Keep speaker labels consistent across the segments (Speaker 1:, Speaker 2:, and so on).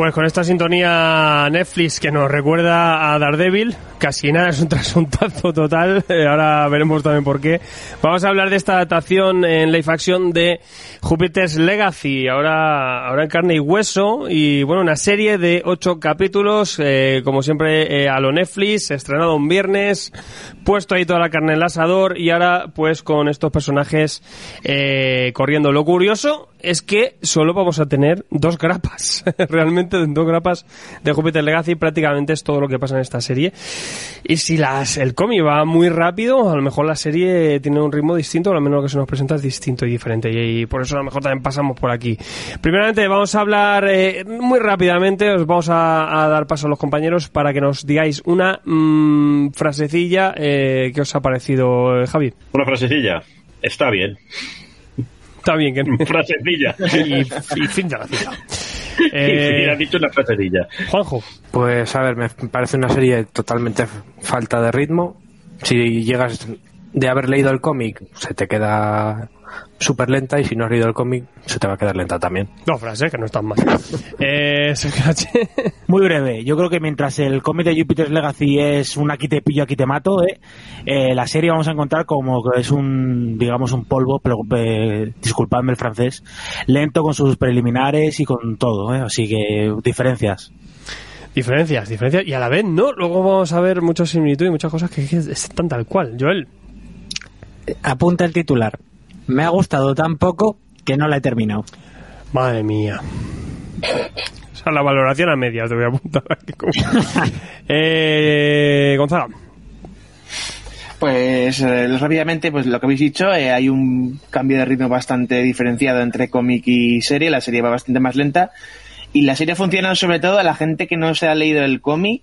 Speaker 1: Pues con esta sintonía Netflix que nos recuerda a Daredevil, casi nada es un trasuntazo total, eh, ahora veremos también por qué. Vamos a hablar de esta adaptación en live action de Jupiter's Legacy, ahora, ahora en carne y hueso, y bueno, una serie de ocho capítulos, eh, como siempre eh, a lo Netflix, estrenado un viernes, puesto ahí toda la carne en el asador, y ahora pues con estos personajes corriendo. Lo curioso es que solo vamos a tener dos grapas, realmente dos grapas de Jupiter Legacy, prácticamente es todo lo que pasa en esta serie. Y si las, el cómic va muy rápido, a lo mejor la serie tiene un ritmo distinto, o al menos lo que se nos presenta es distinto y diferente, y, por eso a lo mejor también pasamos por aquí. Primeramente vamos a hablar eh, muy rápidamente, os vamos a, dar paso a los compañeros para que nos digáis una mm, frasecilla eh, que os ha parecido, eh, Javi.
Speaker 2: Una frasecilla, está bien.
Speaker 1: Está bien que
Speaker 2: Frasecilla.
Speaker 1: Y, y fin de la cita.
Speaker 2: Eh, ha dicho una frasecilla.
Speaker 1: Juanjo.
Speaker 3: Pues a ver, me parece una serie totalmente falta de ritmo. Si llegas de haber leído el cómic, se te queda súper lenta y si no has leído el cómic se te va a quedar lenta también.
Speaker 1: Dos frases que no están mal. eh,
Speaker 4: Muy breve. Yo creo que mientras el cómic de Jupiter's Legacy es un aquí te pillo, aquí te mato, ¿eh? Eh, la serie vamos a encontrar como que es un, digamos, un polvo, pero eh, disculpadme el francés, lento con sus preliminares y con todo, ¿eh? así que diferencias.
Speaker 1: Diferencias, diferencias, y a la vez no, luego vamos a ver muchas similitudes y muchas cosas que están tal cual. Joel.
Speaker 5: Apunta el titular. Me ha gustado tan poco que no la he terminado.
Speaker 1: Madre mía. O sea, la valoración a medias te voy a apuntar aquí. eh, Gonzalo.
Speaker 6: Pues eh, rápidamente, pues lo que habéis dicho, eh, hay un cambio de ritmo bastante diferenciado entre cómic y serie. La serie va bastante más lenta. Y la serie funciona sobre todo a la gente que no se ha leído el cómic,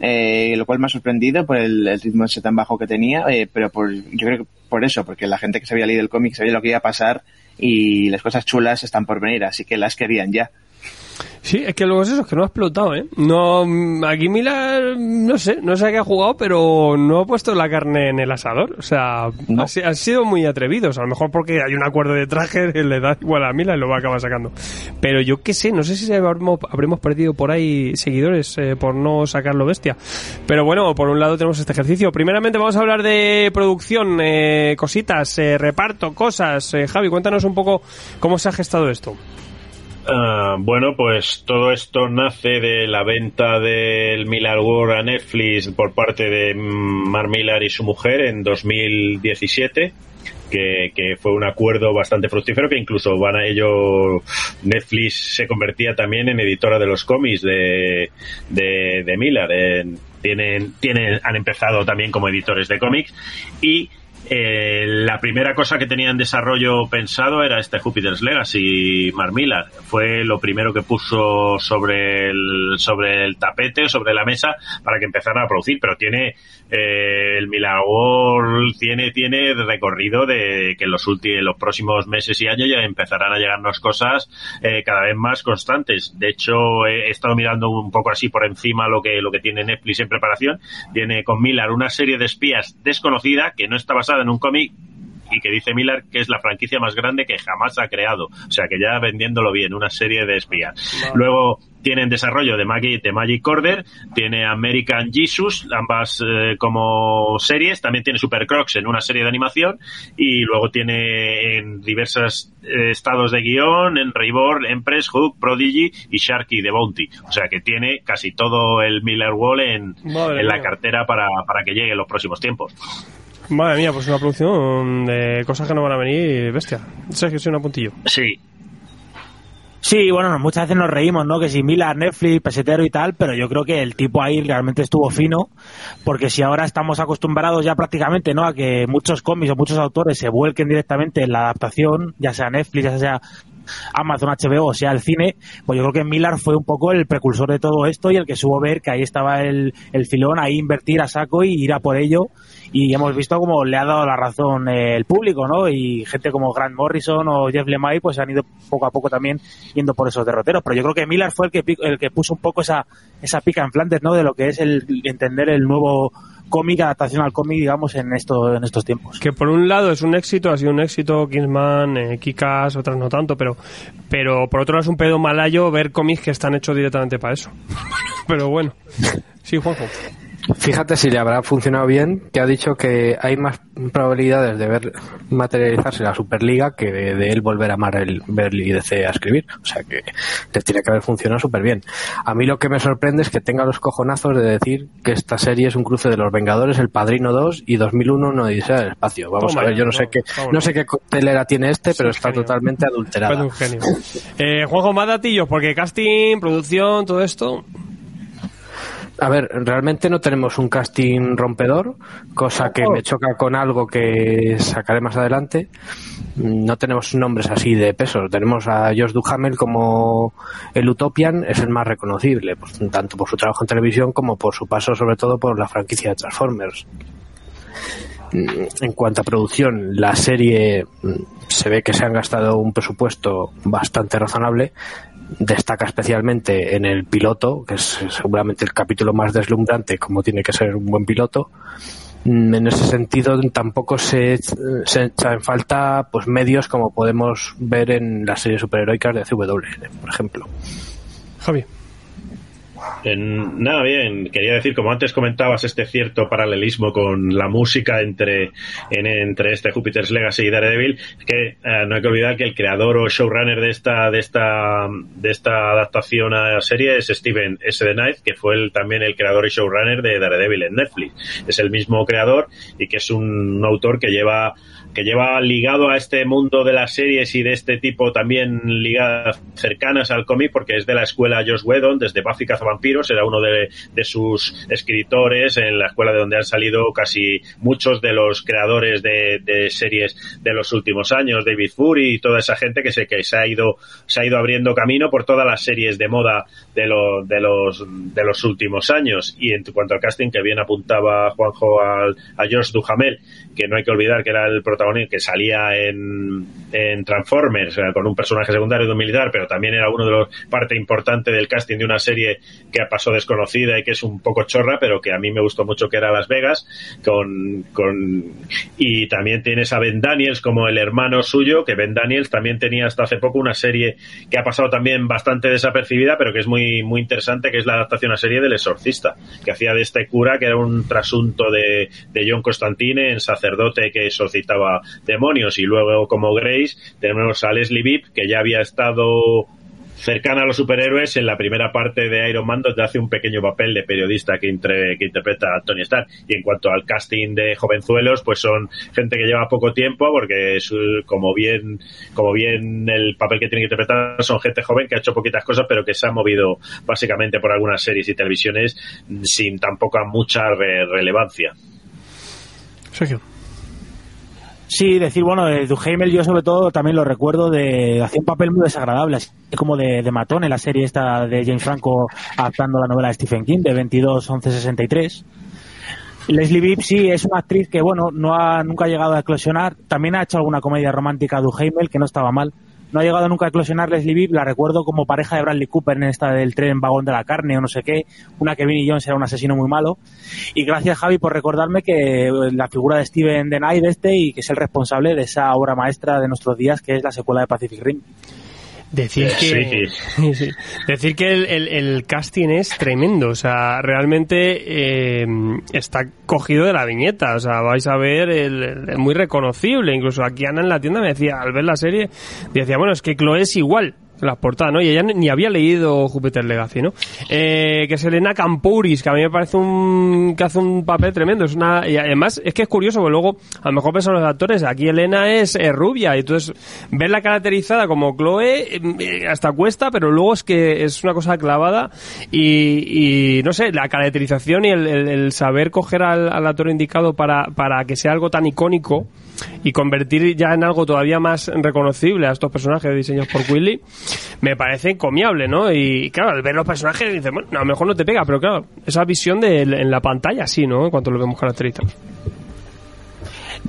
Speaker 6: eh, lo cual me ha sorprendido por el, el ritmo ese tan bajo que tenía, eh, pero por, yo creo que por eso, porque la gente que se había leído el cómic sabía lo que iba a pasar y las cosas chulas están por venir, así que las querían ya.
Speaker 1: Sí, es que luego es eso, es que no ha explotado, ¿eh? No, aquí Miller, no sé, no sé a qué ha jugado, pero no ha puesto la carne en el asador. O sea,
Speaker 6: No.
Speaker 1: han sido muy atrevidos. A lo mejor porque hay un acuerdo de traje, le da igual a Miller y lo va a acabar sacando. Pero yo qué sé, no sé si habremos, habremos perdido por ahí seguidores eh, por no sacarlo bestia. Pero bueno, por un lado tenemos este ejercicio. Primeramente vamos a hablar de producción, eh, cositas, eh, reparto, cosas. Eh, Javi, cuéntanos un poco cómo se ha gestado esto.
Speaker 2: Ah, bueno, pues todo esto nace de la venta del Miller War a Netflix por parte de Mark Millar y su mujer en 2017. Que, que fue un acuerdo bastante fructífero que incluso van a ello Netflix se convertía también en editora de los cómics de, de, de Miller En- tienen, tienen han empezado también como editores de cómics y eh, la primera cosa que tenía en desarrollo pensado era este Jupiter's Legacy Mark Millar. Fue lo primero que puso sobre el, sobre el tapete, sobre la mesa, para que empezaran a producir. Pero tiene eh, el Millar World, tiene, tiene recorrido de que en los últimos, los próximos meses y años ya empezarán a llegarnos cosas eh, cada vez más constantes. De hecho, he estado mirando un poco así por encima lo que, lo que tiene Netflix en preparación. Tiene con Millar una serie de espías desconocida que no está basada en un cómic y que dice Miller que es la franquicia más grande que jamás ha creado. O sea que ya vendiéndolo bien, una serie de espías. Luego tiene en desarrollo de Magic, de Magic Order, tiene American Jesus, ambas eh, como series, también tiene Super Crocs en una serie de animación y luego tiene en diversos eh, estados de guion, en Reborn, Empress, Hook, Prodigy y Sharky de Bounty. O sea que tiene casi todo el Miller Wall en, en la cartera para, para que llegue en los próximos tiempos.
Speaker 1: Madre mía, pues una producción de cosas que no van a venir, bestia. Sergio, soy un apuntillo.
Speaker 2: Sí,
Speaker 4: Sí, bueno, muchas veces nos reímos, ¿no? Que si Miller, Netflix, pesetero y tal, pero yo creo que el tipo ahí realmente estuvo fino, porque si ahora estamos acostumbrados ya prácticamente, ¿no? A que muchos cómics o muchos autores se vuelquen directamente en la adaptación, ya sea Netflix, ya sea Amazon HBO o sea el cine, pues yo creo que Miller fue un poco el precursor de todo esto y el que supo ver que ahí estaba el, el filón, ahí invertir a saco y ir a por ello. Y hemos visto como le ha dado la razón eh, el público, ¿no? Y gente como Grant Morrison o Jeff Lemay pues han ido poco a poco también yendo por esos derroteros. Pero yo creo que Miller fue el que, el que puso un poco esa, esa pica en Flanders, ¿no? De lo que es el entender el nuevo cómic, adaptación al cómic, digamos, en, esto, en estos tiempos.
Speaker 1: Que por un lado es un éxito, ha sido un éxito, Kingsman, eh, Kikas, otras no tanto, pero, pero por otro lado es un pedo malayo ver cómics que están hechos directamente para eso. pero bueno. Sí, Juanjo.
Speaker 3: Fíjate si le habrá funcionado bien, que ha dicho que hay más probabilidades de ver materializarse la Superliga que de, de él volver a Marvel ver y DC a escribir. O sea que les tiene que haber funcionado súper bien. A mí lo que me sorprende es que tenga los cojonazos de decir que esta serie es un cruce de Los Vengadores, El Padrino 2 y 2001 no Odisea del Espacio. Vamos a ver, yo no sé qué, no sé qué coctelera tiene este, pero está
Speaker 1: genio.
Speaker 3: totalmente adulterada.
Speaker 1: Parece un genio. Eh, Juanjo, más datillos, porque casting, producción, todo esto.
Speaker 3: A ver, realmente no tenemos un casting rompedor, cosa que me choca con algo que sacaré más adelante. No tenemos nombres así de peso. Tenemos a Josh Duhamel como el Utopian, es el más reconocible, pues, tanto por su trabajo en televisión como por su paso sobre todo por la franquicia de Transformers. En cuanto a producción, la serie mm, se ve que se han gastado un presupuesto bastante razonable. Destaca especialmente en el piloto, que es seguramente el capítulo más deslumbrante, como tiene que ser un buen piloto. Mm, En ese sentido, tampoco se, se en falta pues medios como podemos ver en las series superheroicas de CW, por ejemplo.
Speaker 1: Javi.
Speaker 2: En- nada bien, quería decir, como antes comentabas, este cierto paralelismo con la música entre, en- entre este Jupiter's Legacy y Daredevil, que eh, no hay que olvidar que el creador o showrunner de esta, de esta, de esta adaptación a la serie es Steven S. The Knight, que fue el- también el creador y showrunner de Daredevil en Netflix. Es el mismo creador y que es un, autor que lleva que lleva ligado a este mundo de las series y de este tipo también ligadas cercanas al cómic porque es de la escuela Josh Whedon desde Buffy Cazavampiros era uno de, de sus escritores en la escuela de donde han salido casi muchos de los creadores de, de series de los últimos años David Fury y toda esa gente que se, que se ha ido se ha ido abriendo camino por todas las series de moda de, lo- de los de los últimos años. Y en cuanto al casting que bien apuntaba Juanjo al, a Josh Duhamel que no hay que olvidar que era el protagonista que salía en, en Transformers eh, con un personaje secundario de un militar, pero también era uno de los parte importante del casting de una serie que pasó desconocida y que es un poco chorra, pero que a mí me gustó mucho que era Las Vegas, con, con y también tienes a Ben Daniels como el hermano suyo, que Ben Daniels también tenía hasta hace poco una serie que ha pasado también bastante desapercibida, pero que es muy, muy interesante, que es la adaptación a serie del Exorcista, que hacía de este cura, que era un trasunto de, de John Constantine en sacerdote que exorcitaba demonios, y luego como Grace tenemos a Leslie Bibb, que ya había estado cercana a los superhéroes en la primera parte de Iron Man donde hace un pequeño papel de periodista que, interpreta a Tony Stark y en cuanto al casting de jovenzuelos pues son gente que lleva poco tiempo porque es, como bien como bien el papel que tiene que interpretar son gente joven que ha hecho poquitas cosas pero que se ha movido básicamente por algunas series y televisiones mm, sin tampoco mucha re- relevancia
Speaker 1: Sergio.
Speaker 4: Sí, decir, bueno, de Duhamel yo sobre todo también lo recuerdo de hacía un papel muy desagradable, así como de, de matón en la serie esta de James Franco adaptando la novela de Stephen King de 22 11 63. Leslie Bibb sí es una actriz que bueno no ha nunca ha llegado a eclosionar. También ha hecho alguna comedia romántica Duhamel que no estaba mal. No ha llegado nunca a eclosionar Leslie Bibb, la recuerdo como pareja de Bradley Cooper en esta del tren vagón de la carne o no sé qué, una que Vinnie Jones era un asesino muy malo. Y gracias Javi por recordarme que la figura de Steven Knight este y que es el responsable de esa obra maestra de nuestros días que es la secuela de Pacific Rim.
Speaker 1: Decir que, sí. decir que el, el, casting es tremendo, o sea, realmente eh, está cogido de la viñeta, o sea, vais a ver, el, muy reconocible, incluso aquí Ana en la tienda me decía, al ver la serie, decía, bueno, es que Chloe es igual, las portadas, ¿no? Y ella ni había leído Júpiter Legacy, ¿no? Eh, que es Elena Campouris, que a mí me parece un que hace un papel tremendo. Es una y además es que es curioso, porque luego a lo mejor pensan los actores, aquí Elena es, rubia y entonces verla caracterizada como Chloe eh, hasta cuesta, pero luego es que es una cosa clavada y, y no sé, la caracterización y el, saber coger al, al, actor indicado para, para que sea algo tan icónico y convertir ya en algo todavía más reconocible a estos personajes diseñados por Willy me parece encomiable, ¿no? Y claro, al ver los personajes dices, bueno, a lo mejor no te pega, pero claro, esa visión de, en la pantalla sí, ¿no? En cuanto lo vemos caracterizados.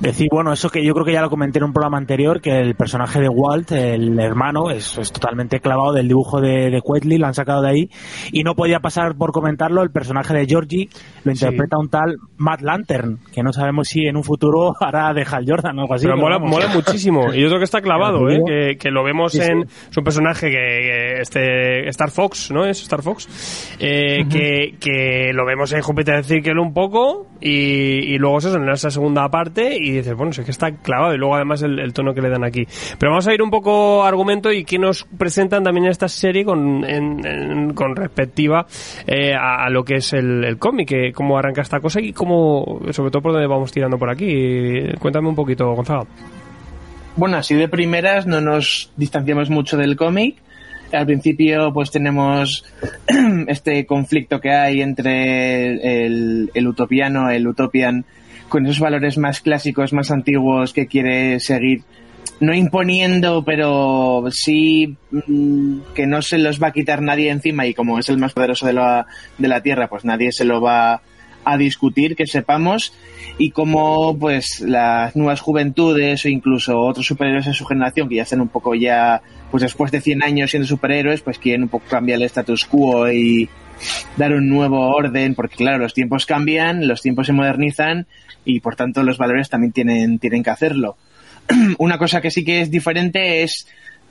Speaker 4: Decir, bueno, eso que yo creo que ya lo comenté en un programa anterior, que el personaje de Walt, el hermano, es, totalmente clavado del dibujo de, de Quetley, lo han sacado de ahí, y no podía pasar por comentarlo, el personaje de Georgie lo interpreta un tal Matt Lantern, que no sabemos si en un futuro hará de Hal Jordan o algo así.
Speaker 1: Pero, mola, muchísimo, y yo creo que está clavado, ¿eh? que, lo vemos en su personaje, que, este Star Fox, ¿no? Es Star Fox, eh, que, que lo vemos en Júpiter Circle un poco, y, y luego eso en esa segunda parte, y dices, bueno, es que está clavado y luego además el, tono que le dan aquí. Pero vamos a ir un poco argumento y que nos presentan también en esta serie con, con respectiva eh, a, lo que es el, cómic, cómo arranca esta cosa y cómo, sobre todo por dónde vamos tirando por aquí. Cuéntame un poquito, Gonzalo.
Speaker 6: Bueno, así de primeras no nos distanciamos mucho del cómic. Al principio pues tenemos este conflicto que hay entre el, el utopiano, el utopian con esos valores más clásicos, más antiguos que quiere seguir, no imponiendo, pero sí mm, que no se los va a quitar nadie encima y como es el más poderoso de la, de la Tierra, pues nadie se lo va a discutir, que sepamos, y como pues las nuevas juventudes o incluso otros superhéroes de su generación que ya están un poco ya, pues después de 100 años siendo superhéroes, pues quieren un poco cambiar el status quo y dar un nuevo orden, porque claro, los tiempos cambian, los tiempos se modernizan y por tanto los valores también tienen, tienen que hacerlo. Una cosa que sí que es diferente es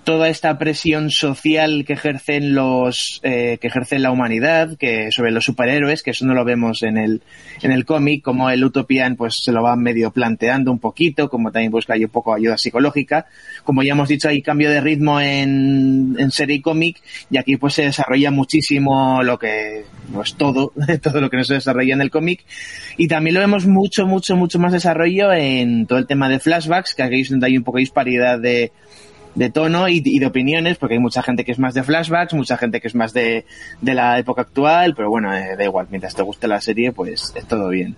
Speaker 6: toda esta presión social que ejercen los eh, que ejerce la humanidad que sobre los superhéroes que eso no lo vemos en el en el cómic como el Utopian pues se lo va medio planteando un poquito como también busca ahí un poco ayuda psicológica. Como ya hemos dicho hay cambio de ritmo en, en serie y cómic y aquí pues se desarrolla muchísimo lo que pues todo todo lo que no se desarrolla en el cómic. Y también lo vemos mucho mucho mucho más desarrollo en todo el tema de flashbacks que aquí es donde hay un poco de disparidad de de tono y, de opiniones, porque hay mucha gente que es más de flashbacks, mucha gente que es más de, de la época actual, pero bueno, eh, da igual, mientras te guste la serie, pues es todo bien.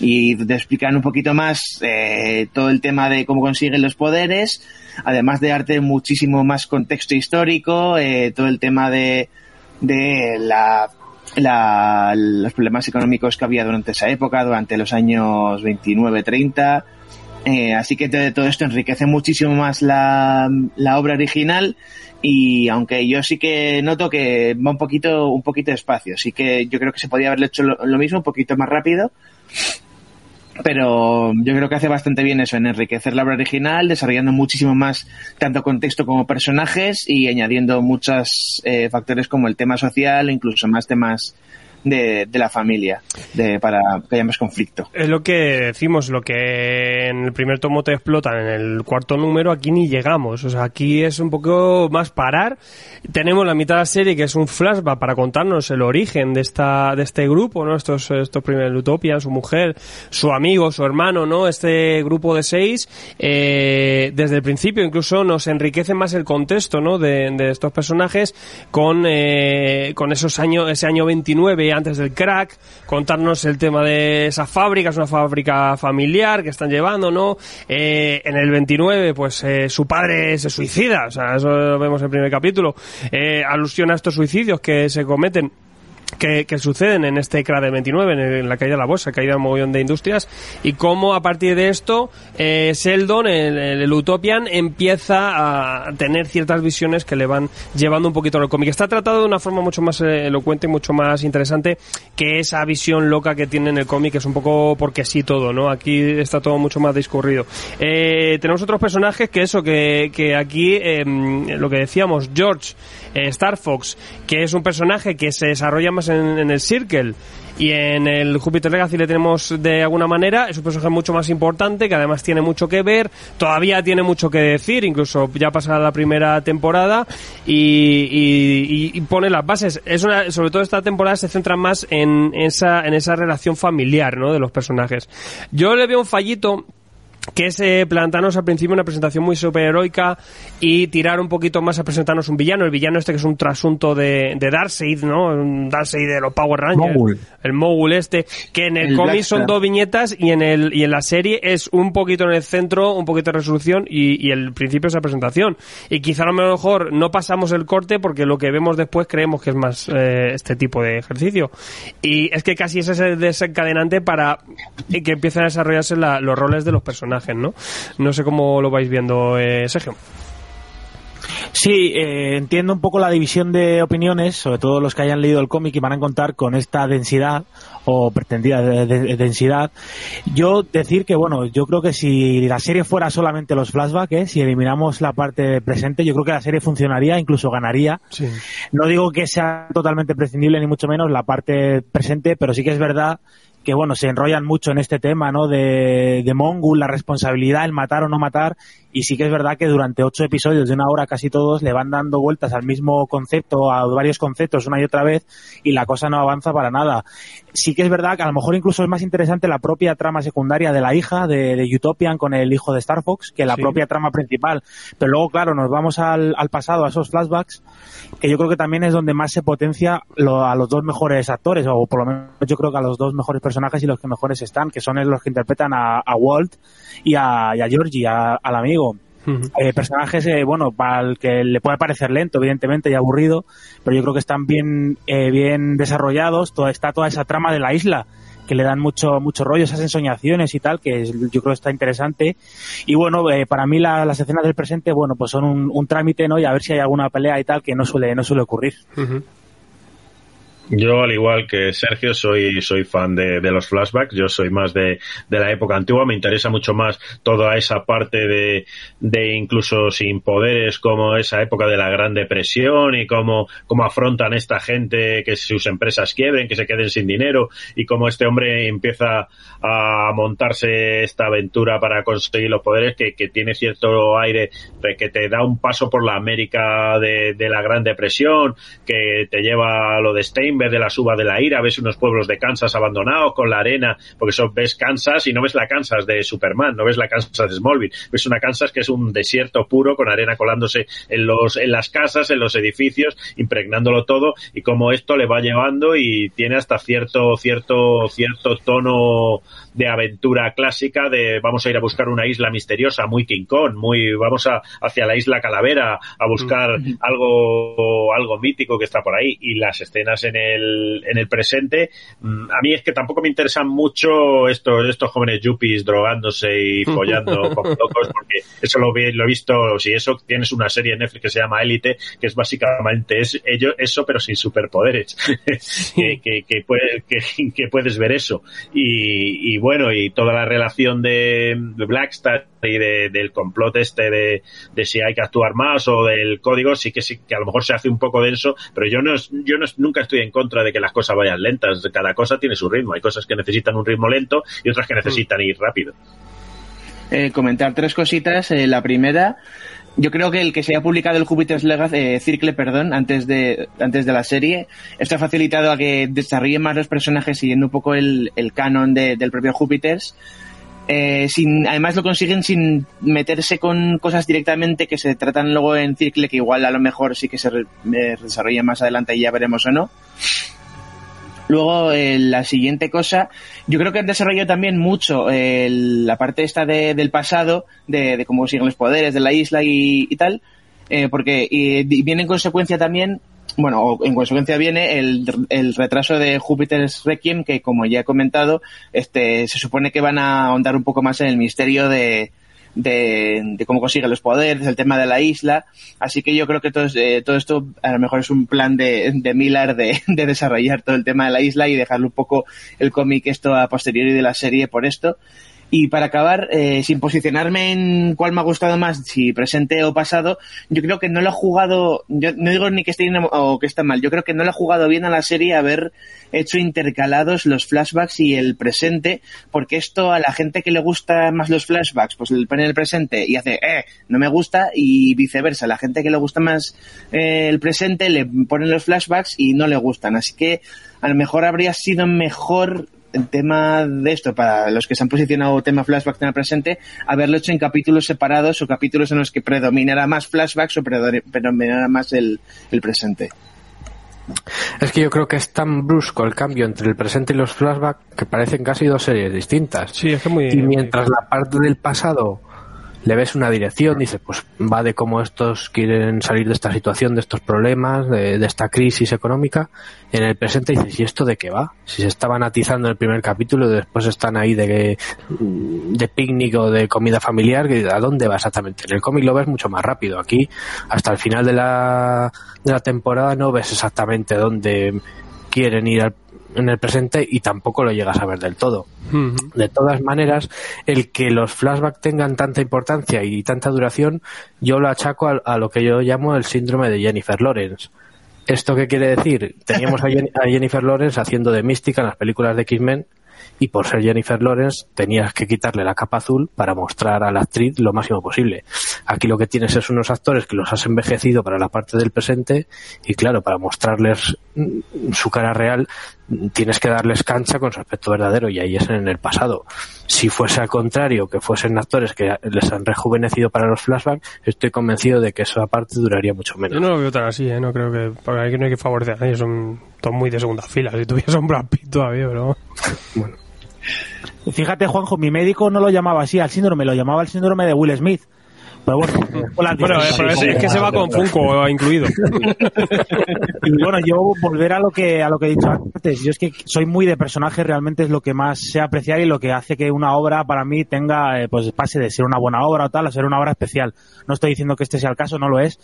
Speaker 6: Y te explican un poquito más eh, todo el tema de cómo consiguen los poderes, además de darte muchísimo más contexto histórico, eh, todo el tema de, de la la, los problemas económicos que había durante esa época, durante los años 29-30, eh, así que todo esto enriquece muchísimo más la, obra original y aunque yo sí que noto que va un poquito un poquito despacio, sí que yo creo que se podía haberle hecho lo, mismo un poquito más rápido, pero yo creo que hace bastante bien eso en enriquecer la obra original, desarrollando muchísimo más tanto contexto como personajes y añadiendo muchos eh, factores como el tema social, incluso más temas de, la familia de, para que haya más conflicto.
Speaker 1: Es lo que decimos, lo que en el primer tomo te explotan, en el cuarto número aquí ni llegamos. O sea, aquí es un poco más parar. Tenemos la mitad de la serie que es un flashback para contarnos el origen de esta de este grupo, ¿no? Estos, estos primeros Utopia, su mujer, su amigo, su hermano, ¿no? Este grupo de seis, eh, desde el principio incluso nos enriquece más el contexto, ¿no? De, de estos personajes con, eh, con esos años, ese año 29 antes del crack, contarnos el tema de esa fábrica, es una fábrica familiar que están llevando, ¿no? Eh, en el 29, pues eh, su padre se suicida, o sea, eso lo vemos en el primer capítulo, eh, alusión a estos suicidios que se cometen que, que suceden en este CRA de 29, en, en la caída de la bolsa, caída de un mogollón de industrias, y cómo a partir de esto eh, Sheldon, el, el Utopian, empieza a tener ciertas visiones que le van llevando un poquito al cómic. Está tratado de una forma mucho más eh, elocuente y mucho más interesante que esa visión loca que tiene en el cómic, que es un poco porque sí todo, ¿no? Aquí está todo mucho más discurrido. Eh, tenemos otros personajes que eso, que, que aquí, eh, lo que decíamos, George, eh, Star Fox, que es un personaje que se desarrolla más en, en el Circle y en el Jupiter Legacy le tenemos de alguna manera, es un personaje mucho más importante, que además tiene mucho que ver, todavía tiene mucho que decir, incluso ya pasada la primera temporada y, pone las bases. Es sobre todo esta temporada se centra más en esa, en esa relación familiar, ¿no? De los personajes. Yo le veo un fallito que es eh, plantarnos al principio una presentación muy superheroica y tirar un poquito más a presentarnos un villano. El villano este que es un trasunto de, de Darkseid, ¿no? Un Darkseid de los Power Rangers.
Speaker 5: Mogul.
Speaker 1: El Mogul este, que en el,
Speaker 6: El
Speaker 1: cómic son dos viñetas y en el y en la serie es un poquito en el centro, un poquito de resolución y, y el principio es la presentación. Y quizá a lo mejor no pasamos el corte porque lo que vemos después creemos que es más eh, este tipo de ejercicio. Y es que casi ese es el desencadenante para que empiecen a desarrollarse la- los roles de los personajes, ¿no? No sé cómo lo vais viendo, eh, Sergio.
Speaker 4: Sí, eh, entiendo un poco la división de opiniones, sobre todo los que hayan leído el cómic y van a contar con esta densidad o pretendida de- de- densidad. Yo decir que, bueno, yo creo que si la serie fuera solamente los flashbacks, ¿eh? si eliminamos la parte presente, yo creo que la serie funcionaría, incluso ganaría.
Speaker 1: Sí.
Speaker 4: No digo que sea totalmente prescindible, ni mucho menos la parte presente, pero sí que es verdad que, bueno, se enrollan mucho en este tema, ¿no? De, de Mongul, la responsabilidad, el matar o no matar, y sí que es verdad que durante ocho episodios de una hora casi todos le van dando vueltas al mismo concepto, a varios conceptos una y otra vez, y la cosa no avanza para nada. Sí que es verdad que a lo mejor incluso es más interesante la propia trama secundaria de la hija de, de Utopian con el hijo de Star Fox que la
Speaker 1: Sí.
Speaker 4: propia trama principal. Pero luego, claro, nos vamos al, al pasado, a esos flashbacks, que yo creo que también es donde más se potencia lo- a los dos mejores actores, o por lo menos yo creo que a los dos mejores personajes y los que mejores están, que son los que interpretan a, a Walt y a, y a Georgie, a- al amigo. Eh, personajes, eh, bueno, para el que le puede parecer lento, evidentemente, y aburrido, pero yo creo que están bien, eh, bien desarrollados. Toda, está toda esa trama de la isla que le dan mucho mucho rollo, esas ensoñaciones y tal, que es- yo creo que está interesante. Y bueno, eh, para mí la- las escenas del presente, bueno, pues son un, un trámite, ¿no? Y a ver si hay alguna pelea y tal que no suele, no suele ocurrir.
Speaker 2: Yo, al igual que Sergio, soy, soy fan de, de los flashbacks. Yo soy más de, de la época antigua. Me interesa mucho más toda esa parte de, de incluso sin poderes, como esa época de la Gran Depresión y cómo, cómo afrontan esta gente que sus empresas quiebren, que se queden sin dinero y cómo este hombre empieza a montarse esta aventura para conseguir los poderes que, que tiene cierto aire que te da un paso por la América de, de la Gran Depresión, que te lleva a lo de Steinberg, de la suba de la ira, ves unos pueblos de Kansas abandonados con la arena, porque eso ves Kansas y no ves la Kansas de Superman, no ves la Kansas de Smallville, ves una Kansas que es un desierto puro con arena colándose en los en las casas, en los edificios, impregnándolo todo y como esto le va llevando y tiene hasta cierto cierto cierto tono de aventura clásica de vamos a ir a buscar una isla misteriosa, muy King Kong, muy vamos a hacia la isla Calavera a buscar algo algo mítico que está por ahí y las escenas en el en el presente. Mm, a mí es que tampoco me interesan mucho estos estos jóvenes yuppies drogándose y follando como locos porque eso lo, vi- lo he visto si eso tienes una serie en Netflix que se llama Élite que es básicamente es ello, eso pero sin superpoderes. Que, que, que, puede- que- que puedes ver eso. Y, y bueno y toda la relación de, Blackstar y de- del complot este de, de si hay que actuar más o del código sí que sí que a lo mejor se hace un poco denso pero yo no yo no nunca estoy en contra de que las cosas vayan lentas cada cosa tiene su ritmo hay cosas que necesitan un ritmo lento y otras que necesitan ir rápido
Speaker 6: eh, comentar tres cositas. Eh, la primera, yo creo que el que se haya publicado el Jupiter's Legacy, eh, Circle, perdón, antes de, antes de la serie, esto ha facilitado a que desarrollen más los personajes siguiendo un poco el, el canon de- del propio Jupiter's. Eh, sin, además lo consiguen sin meterse con cosas directamente que se tratan luego en Circle, que igual a lo mejor sí que se re- eh, desarrollen más adelante y ya veremos o no. Luego, eh, la siguiente cosa, yo creo que han desarrollado también mucho eh, la parte esta de- del pasado, de, cómo siguen los poderes de la isla y, y tal, porque viene en consecuencia también bueno, en consecuencia viene el, el, retraso de Júpiter's Requiem, que como ya he comentado, este, se supone que van a ahondar un poco más en el misterio de, de, cómo consigue los poderes, el tema de la isla. Así que yo creo que todo, eh, esto a lo mejor es un plan de, de Miller de, de, desarrollar todo el tema de la isla y dejarle un poco el cómic esto a posteriori de la serie por esto. Y para acabar, eh, sin posicionarme en cuál me ha gustado más, si presente o pasado, yo creo que no lo ha jugado, yo no digo ni que esté bien o que está mal, yo creo que no lo ha jugado bien a la serie haber hecho intercalados los flashbacks y el presente, porque esto a la gente que le gusta más los flashbacks, pues le pone el presente y hace, eh, no me gusta, y viceversa, la gente que le gusta más eh, el presente le ponen los flashbacks y no le gustan. Así que a lo mejor habría sido mejor el tema de esto, para los que se han posicionado tema flashback en el presente, haberlo hecho en capítulos separados o capítulos en los que predominara más flashbacks o predominara más el, el presente.
Speaker 3: Es que yo creo que es tan brusco el cambio entre el presente y los flashbacks que parecen casi dos series distintas.
Speaker 1: Sí, es que muy.
Speaker 3: Y mientras la parte del pasado le ves una dirección, dices, pues va de cómo estos quieren salir de esta situación, de estos problemas, de, esta crisis económica. En el presente dices, ¿y esto de qué va? Si se estaban atizando en el primer capítulo y después están ahí de, de picnic o de comida familiar, ¿a dónde va exactamente? En el cómic lo ves mucho más rápido. Aquí, hasta el final de la, de la temporada, no ves exactamente dónde quieren ir al en el presente y tampoco lo llegas a ver del todo. De todas maneras, el que los flashbacks tengan tanta importancia y tanta duración, yo lo achaco a, lo que yo llamo el síndrome de Jennifer Lawrence. ¿Esto qué quiere decir? Teníamos a, a Jennifer Lawrence haciendo de mística en las películas de X-Men y por ser Jennifer Lawrence tenías que quitarle la capa azul para mostrar a la actriz lo máximo posible. Aquí lo que tienes es unos actores que los has envejecido para la parte del presente y claro, para mostrarles mm, su cara real tienes que darles cancha con su aspecto verdadero y ahí es en el pasado. Si fuese al contrario, que fuesen actores que les han rejuvenecido para los flashbacks, estoy convencido de que esa parte duraría mucho menos.
Speaker 1: Yo no lo veo tan así, ¿eh? no creo que porque no hay que favorecer a nadie, son todos muy de segunda fila. Si tuviese un Brad Pitt todavía, pero bueno.
Speaker 4: Fíjate, Juanjo, mi médico no lo llamaba así al síndrome, lo llamaba el síndrome de Will Smith. Pero bueno,
Speaker 1: bueno es, que se va con Funko incluido.
Speaker 4: y bueno, yo volver a lo que a lo que he dicho antes, yo es que soy muy de personaje, realmente es lo que más sé apreciar y lo que hace que una obra para mí tenga, eh, pues pase de ser una buena obra o tal a ser una obra especial. No estoy diciendo que este sea el caso, no lo es,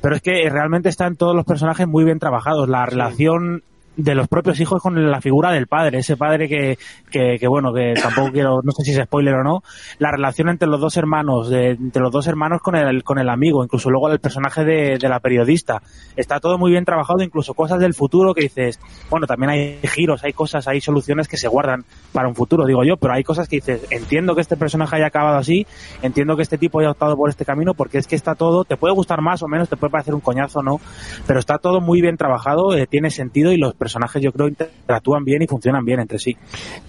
Speaker 4: pero es que realmente están todos los personajes muy bien trabajados. La relación de los propios hijos con la figura del padre, ese padre que, que, bueno, que tampoco quiero, no sé si es spoiler o no, la relación entre los dos hermanos, de, entre los dos hermanos con el, con el amigo, incluso luego el personaje de, de, la periodista, está todo muy bien trabajado, incluso cosas del futuro que dices, bueno, también hay giros, hay cosas, hay soluciones que se guardan para un futuro, digo yo, pero hay cosas que dices, entiendo que este personaje haya acabado así, entiendo que este tipo haya optado por este camino, porque es que está todo, te puede gustar más o menos, te puede parecer un coñazo no, pero está todo muy bien trabajado, eh, tiene sentido y los personajes yo creo interactúan bien y funcionan bien entre sí.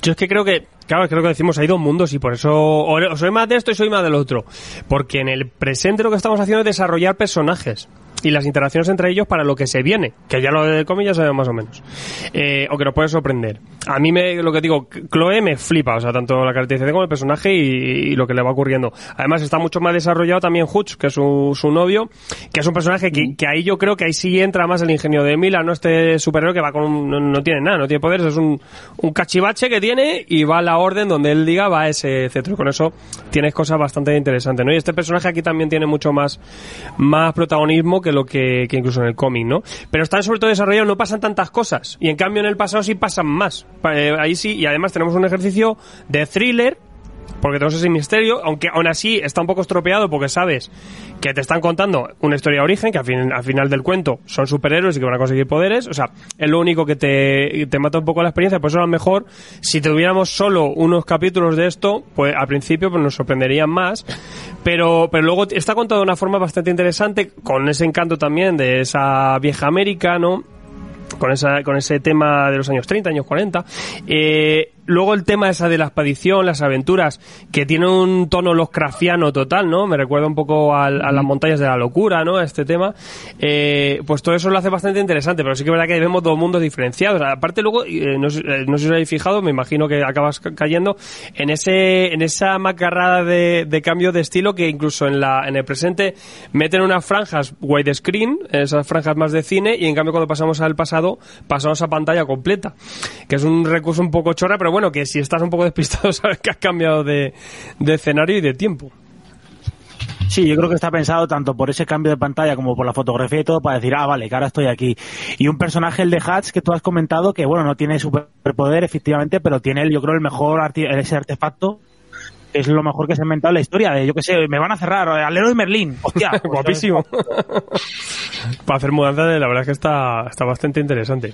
Speaker 1: Yo es que creo que, claro, creo que decimos hay dos mundos y por eso o soy más de esto y soy más del otro. Porque en el presente lo que estamos haciendo es desarrollar personajes y las interacciones entre ellos para lo que se viene, que ya lo de cómic ya sabemos más o menos, eh, o que nos puede sorprender. A mí me, lo que digo, Chloe me flipa, o sea, tanto la caracterización como el personaje y, lo que le va ocurriendo. Además está mucho más desarrollado también Hutch, que es su, su novio, que es un personaje que, que, ahí yo creo que ahí sí entra más el ingenio de Mila, no este superhéroe que va con, no, tiene nada, no tiene poderes, es un, un cachivache que tiene y va a la orden donde él diga va ese cetro. Con eso tienes cosas bastante interesantes, ¿no? Y este personaje aquí también tiene mucho más, más protagonismo que lo que, incluso en el cómic, ¿no? Pero están sobre todo desarrollados, no pasan tantas cosas. Y en cambio en el pasado sí pasan más. Eh, ahí sí, y además tenemos un ejercicio de thriller porque tenemos ese misterio, aunque aún así está un poco estropeado porque sabes que te están contando una historia de origen, que al, final del cuento son superhéroes y que van a conseguir poderes, o sea, es lo único que te, te mata un poco la experiencia, por eso a lo mejor si tuviéramos solo unos capítulos de esto, pues al principio pues nos sorprenderían más, pero, pero luego está contado de una forma bastante interesante, con ese encanto también de esa vieja América, ¿no? Con, esa, con ese tema de los años 30, años 40. Eh, luego el tema esa de la expedición, las aventuras, que tiene un tono loscrafiano total, ¿no? Me recuerda un poco a, las montañas de la locura, ¿no? A este tema. Eh, pues todo eso lo hace bastante interesante, pero sí que es verdad que vemos dos mundos diferenciados. Aparte luego, eh, no, sé, eh, no sé si os habéis fijado, me imagino que acabas ca- cayendo en ese en esa macarrada de, de cambio de estilo que incluso en la en el presente meten unas franjas widescreen, esas franjas más de cine, y en cambio cuando pasamos al pasado pasamos a pantalla completa, que es un recurso un poco chorra, pero bueno, que si estás un poco despistado sabes que has cambiado de, de escenario y de tiempo.
Speaker 4: Sí, yo creo que está pensado tanto por ese cambio de pantalla como por la fotografía y todo para decir, ah, vale, que ahora estoy aquí. Y un personaje, el de Hatch, que tú has comentado, que bueno, no tiene superpoder efectivamente, pero tiene, el, yo creo, el mejor arti- ese artefacto. que Es lo mejor que se ha inventado en la historia. De, yo que sé, me van a cerrar, al héroe de Merlín. Hostia, pues,
Speaker 1: Guapísimo. Para hacer mudanzas, la verdad es que está, está bastante interesante.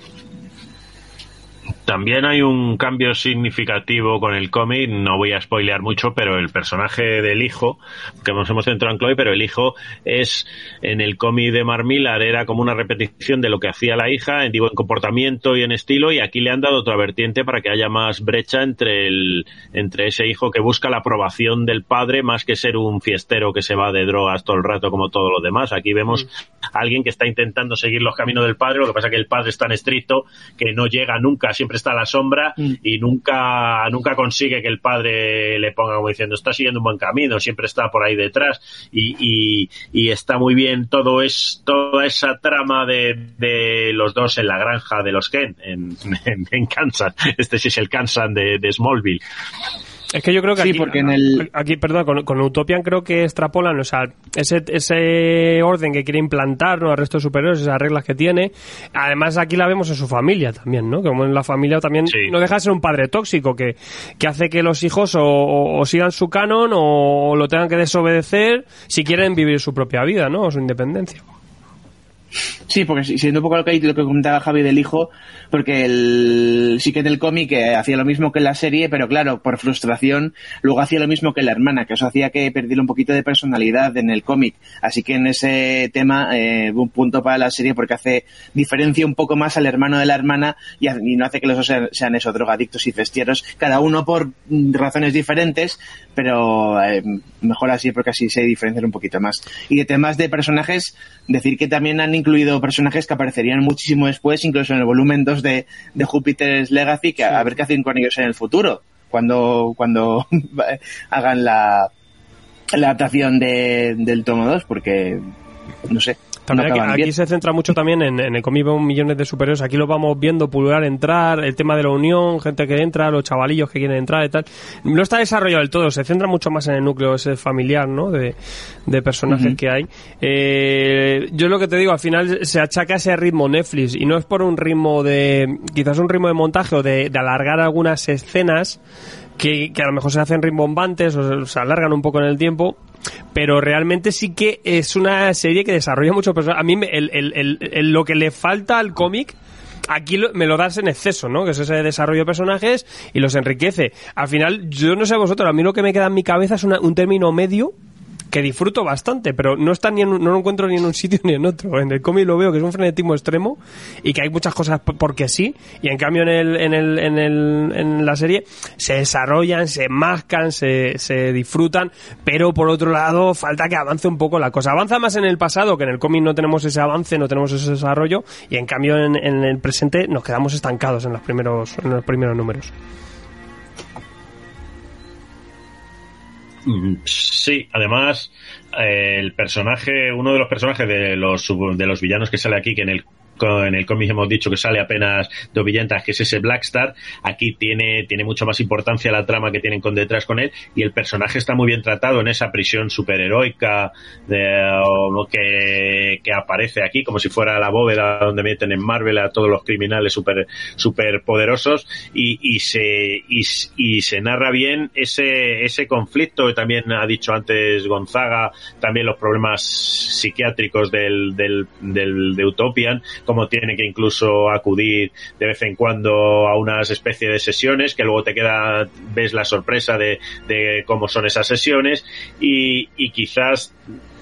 Speaker 2: También hay un cambio significativo con el cómic, no voy a spoilear mucho, pero el personaje del hijo, que nos hemos centrado en Chloe, pero el hijo es, en el cómic de Mark Millar era como una repetición de lo que hacía la hija, en, digo, en comportamiento y en estilo, y aquí le han dado otra vertiente para que haya más brecha entre el, entre ese hijo que busca la aprobación del padre más que ser un fiestero que se va de drogas todo el rato como todos los demás. Aquí vemos a alguien que está intentando seguir los caminos del padre, lo que pasa es que el padre es tan estricto que no llega nunca, siempre está a la sombra y nunca, nunca consigue que el padre le ponga como diciendo está siguiendo un buen camino, siempre está por ahí detrás y, y, y está muy bien todo es, toda esa trama de, de los dos en la granja de los Ken en, en, en Kansas. Este sí es el Kansas de, de Smallville.
Speaker 1: Es que yo creo que
Speaker 6: Sí,
Speaker 1: aquí,
Speaker 6: porque en el-
Speaker 1: aquí, perdón, con, con Utopian creo que extrapolan, o sea, ese, ese orden que quiere implantar, ¿no? Al resto de superiores, esas reglas que tiene. Además, aquí la vemos en su familia también, ¿no? Como en la familia también
Speaker 2: Sí.
Speaker 1: no deja de ser un padre tóxico que, que hace que los hijos o, o- o sigan su canon o, lo tengan que desobedecer si quieren vivir su propia vida, ¿no? O su independencia.
Speaker 6: Sí, porque si- siendo un poco lo que, lo que comentaba Javi del hijo, porque el, sí que en el cómic eh, hacía lo mismo que en la serie, pero claro, por frustración, luego hacía lo mismo que la hermana, que eso hacía que perdiera un poquito de personalidad en el cómic. Así que en ese tema, eh, un punto para la serie porque hace, diferencia un poco más al hermano de la hermana y, y no hace que los dos sean, sean eso, drogadictos y festieros, cada uno por mm, razones diferentes, pero eh, mejor así porque así se diferencian un poquito más. Y de temas de personajes, decir que también han incluido personajes que aparecerían muchísimo después, incluso en el volumen 2 de, de Júpiter's Legacy, que a, a ver qué hacen con ellos en el futuro, cuando, cuando hagan la, la adaptación de, del tomo 2, porque no sé.
Speaker 1: También
Speaker 6: no
Speaker 1: aquí, se centra mucho también en, en el cómic vemos millones de superiores. Aquí lo vamos viendo pulular, entrar, el tema de la unión, gente que entra, los chavalillos que quieren entrar y tal. No está desarrollado del todo, se centra mucho más en el núcleo ese familiar, ¿no? De, de personajes que hay. Eh, yo lo que te digo, al final se achaca ese ritmo Netflix y no es por un ritmo de, quizás un ritmo de montaje o de, de alargar algunas escenas que, que a lo mejor se hacen rimbombantes o se, se alargan un poco en el tiempo, pero realmente sí que es una serie que desarrolla mucho personaje. A mí el- el- el- lo que le falta al cómic aquí lo- me lo das en exceso, ¿no? Que es ese desarrollo de personajes y los enriquece. Al final, yo no sé vosotros, a mí lo que me queda en mi cabeza es una- un término medio que disfruto bastante, pero no está ni en no lo encuentro ni en un sitio ni en otro. En el cómic lo veo que es un frenetismo extremo y que hay muchas cosas porque sí, y en cambio en el, en el, en el, en la serie se desarrollan, se mascan, se, se disfrutan, pero por otro lado falta que avance un poco la cosa. Avanza más en el pasado, que en el cómic no tenemos ese avance, no tenemos ese desarrollo, y en cambio en, en el presente nos quedamos estancados en los primeros, en los primeros números.
Speaker 2: Sí, además eh, el personaje, uno de los personajes de los de los villanos que sale aquí, que en el en el cómic hemos dicho que sale apenas dos villentas, que es ese Blackstar, aquí tiene, tiene mucho más importancia la trama que tienen con detrás con él, y el personaje está muy bien tratado en esa prisión superheroica de, que, que aparece aquí, como si fuera la bóveda donde meten en Marvel a todos los criminales super, super poderosos, y, y se, y, y se narra bien ese, ese conflicto, que también ha dicho antes Gonzaga, también los problemas psiquiátricos del, del, del de Utopian, como tiene que incluso acudir de vez en cuando a unas especies de sesiones, que luego te queda, ves la sorpresa de, de cómo son esas sesiones, y, quizás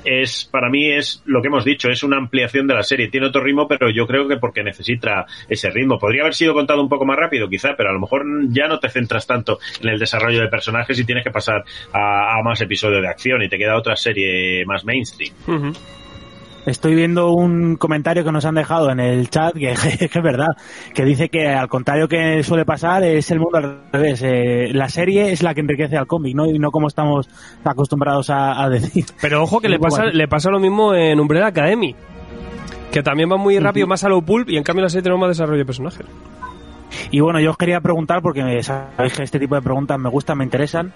Speaker 2: es para mí es lo que hemos dicho, es una ampliación de la serie. Tiene otro ritmo, pero yo creo que porque necesita ese ritmo. Podría haber sido contado un poco más rápido, quizá, pero a lo mejor ya no te centras tanto en el desarrollo de personajes y tienes que pasar a, más episodios de acción y te queda otra serie más mainstream.
Speaker 4: Estoy viendo un comentario que nos han dejado en el chat que, que es verdad, que dice que al contrario que suele pasar es el mundo al revés. Eh, la serie es la que enriquece al cómic, ¿no? Y no como estamos acostumbrados a, a decir.
Speaker 1: Pero ojo que le pasa, le pasa lo mismo en Umbrella Academy. Que también va muy rápido, más a lo pulp, y en cambio la serie tenemos más desarrollo de personajes.
Speaker 4: Y bueno, yo os quería preguntar, porque sabéis que este tipo de preguntas me gustan, me interesan,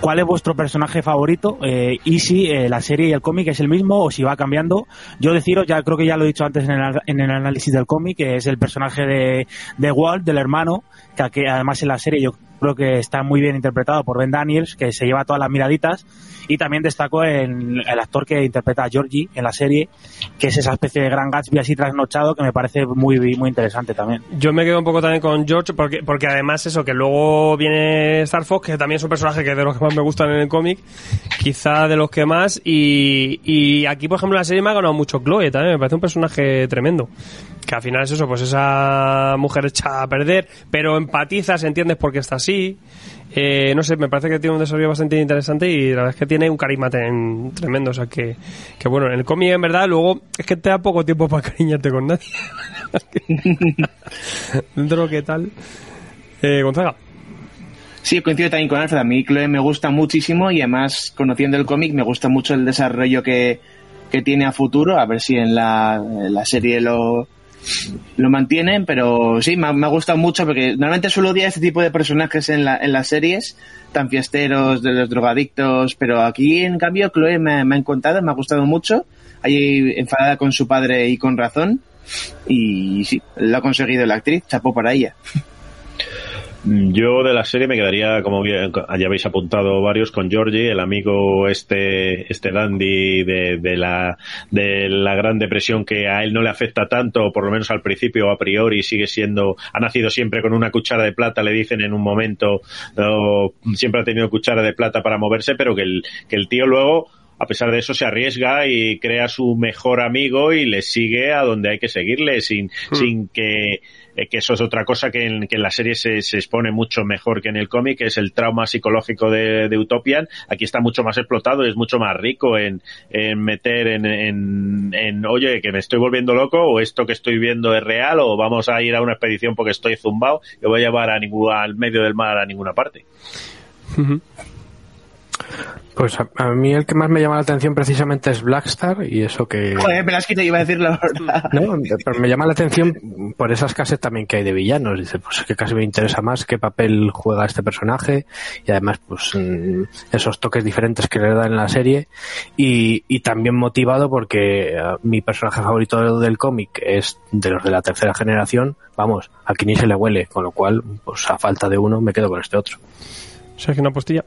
Speaker 4: ¿cuál es vuestro personaje favorito? Eh, y si eh, la serie y el cómic es el mismo o si va cambiando. Yo deciros, ya creo que ya lo he dicho antes en el, en el análisis del cómic, que es el personaje de, de Walt, del hermano, que además en la serie yo creo que está muy bien interpretado por Ben Daniels, que se lleva todas las miraditas, y también destaco en el actor que interpreta a Georgie en la serie, que es esa especie de gran Gatsby así trasnochado que me parece muy, muy interesante también.
Speaker 1: Yo me quedo un poco también con George, porque, porque además eso, que luego viene Star Fox, que también es un personaje que es de los que más me gustan en el cómic, quizá de los que más, y, y aquí, por ejemplo, la serie me ha ganado mucho Chloe, también me parece un personaje tremendo. Que al final es eso, pues esa mujer hecha a perder, pero empatizas, entiendes por qué está así. Eh, no sé, me parece que tiene un desarrollo bastante interesante y la verdad es que tiene un carisma tremendo. O sea que, que bueno, en el cómic en verdad luego es que te da poco tiempo para cariñarte con nadie. Dentro de lo tal. Eh, Gonzaga.
Speaker 6: Sí, coincido también con Alfred. A mí Chloe me gusta muchísimo y además, conociendo el cómic, me gusta mucho el desarrollo que, que tiene a futuro. A ver si en la, en la serie lo, lo mantienen, pero sí, me, ha- gustado mucho porque normalmente suelo odiar este tipo de personajes en, la, en las series, tan fiesteros, de los drogadictos, pero aquí en cambio Chloe me, me ha encontrado, me ha gustado mucho. Ahí enfadada con su padre y con razón. Y sí, lo ha conseguido la actriz, chapó para ella.
Speaker 2: Yo de la serie me quedaría, como bien- ya habéis apuntado varios, con Georgie, el amigo este, este dandy de, de la, de la Gran Depresión que a él no le afecta tanto, por lo menos al principio a priori sigue siendo, ha nacido siempre con una cuchara de plata, le dicen en un momento, o siempre ha tenido cuchara de plata para moverse, pero que el, que el tío luego, a pesar de eso se arriesga y crea su mejor amigo y le sigue a donde hay que seguirle sin, sin que, eh, que eso es otra cosa que en, que en la serie se, se expone mucho mejor que en el cómic, es el trauma psicológico de, de Utopian. Aquí está mucho más explotado y es mucho más rico en, en meter en, en, en, oye, que me estoy volviendo loco o esto que estoy viendo es real o vamos a ir a una expedición porque estoy zumbado y voy a llevar a ningún, al medio del mar a ninguna parte.
Speaker 3: Pues a, a mí el que más me llama la atención precisamente es Blackstar y eso que...
Speaker 6: Joder, quito iba a decir la verdad.
Speaker 3: No, pero me llama la atención por esas cases también que hay de villanos. Dice, pues que casi me interesa más qué papel juega este personaje y además, pues mm, esos toques diferentes que le dan en la serie y, y también motivado porque eh, mi personaje favorito del cómic es de los de la tercera generación. Vamos, aquí ni se le huele, con lo cual, pues a falta de uno me quedo con este otro.
Speaker 1: Sergio, una postilla.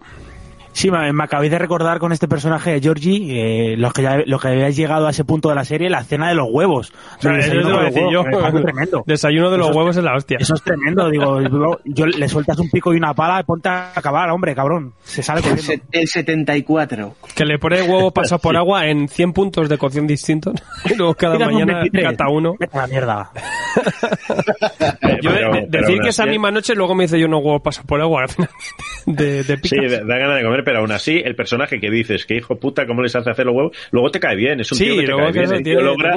Speaker 4: Sí, me, me acabé de recordar con este personaje de Georgie, eh, los que ya, los que habéis llegado a ese punto de la serie, la cena de los huevos.
Speaker 1: O sea,
Speaker 4: desayuno
Speaker 1: te lo
Speaker 4: con
Speaker 1: decía
Speaker 4: los
Speaker 1: yo.
Speaker 4: huevos, tremendo.
Speaker 1: Desayuno de los
Speaker 4: Eso es-
Speaker 1: huevos es la hostia.
Speaker 4: Eso es tremendo, digo, yo, yo- le sueltas un pico y una pala, ponte a acabar, hombre, cabrón. Se sale corriendo.
Speaker 6: el 74.
Speaker 1: Que le pone huevos pasados por agua en 100 puntos de cocción distintos. y luego cada
Speaker 4: un
Speaker 1: mañana
Speaker 4: 23.
Speaker 1: cata uno.
Speaker 4: Vete a la mierda.
Speaker 1: Yo de-
Speaker 2: Pero-
Speaker 1: de-
Speaker 2: pero
Speaker 1: decir que esa
Speaker 2: así-
Speaker 1: misma noche luego me dice yo unos huevos pasados por agua de, de
Speaker 2: Sí, da da ganas de comer, pero aún así, el personaje que dices, que hijo puta, ¿cómo les hace hacer los huevos? Luego te cae bien, es un
Speaker 1: Sí,
Speaker 2: tío que te cae
Speaker 1: que
Speaker 2: bien, tío logra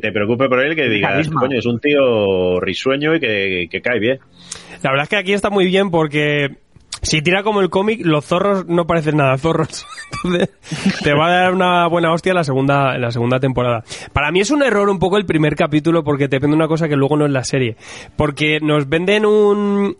Speaker 2: te preocupe por él, que digas, coño, es un tío risueño y que, que cae bien.
Speaker 1: La verdad es que aquí está muy bien porque si tira como el cómic, los zorros no parecen nada zorros. Entonces, te va a dar una buena hostia en la segunda, en la segunda temporada. Para mí es un error un poco el primer capítulo porque te vende una cosa que luego no es la serie. Porque nos venden un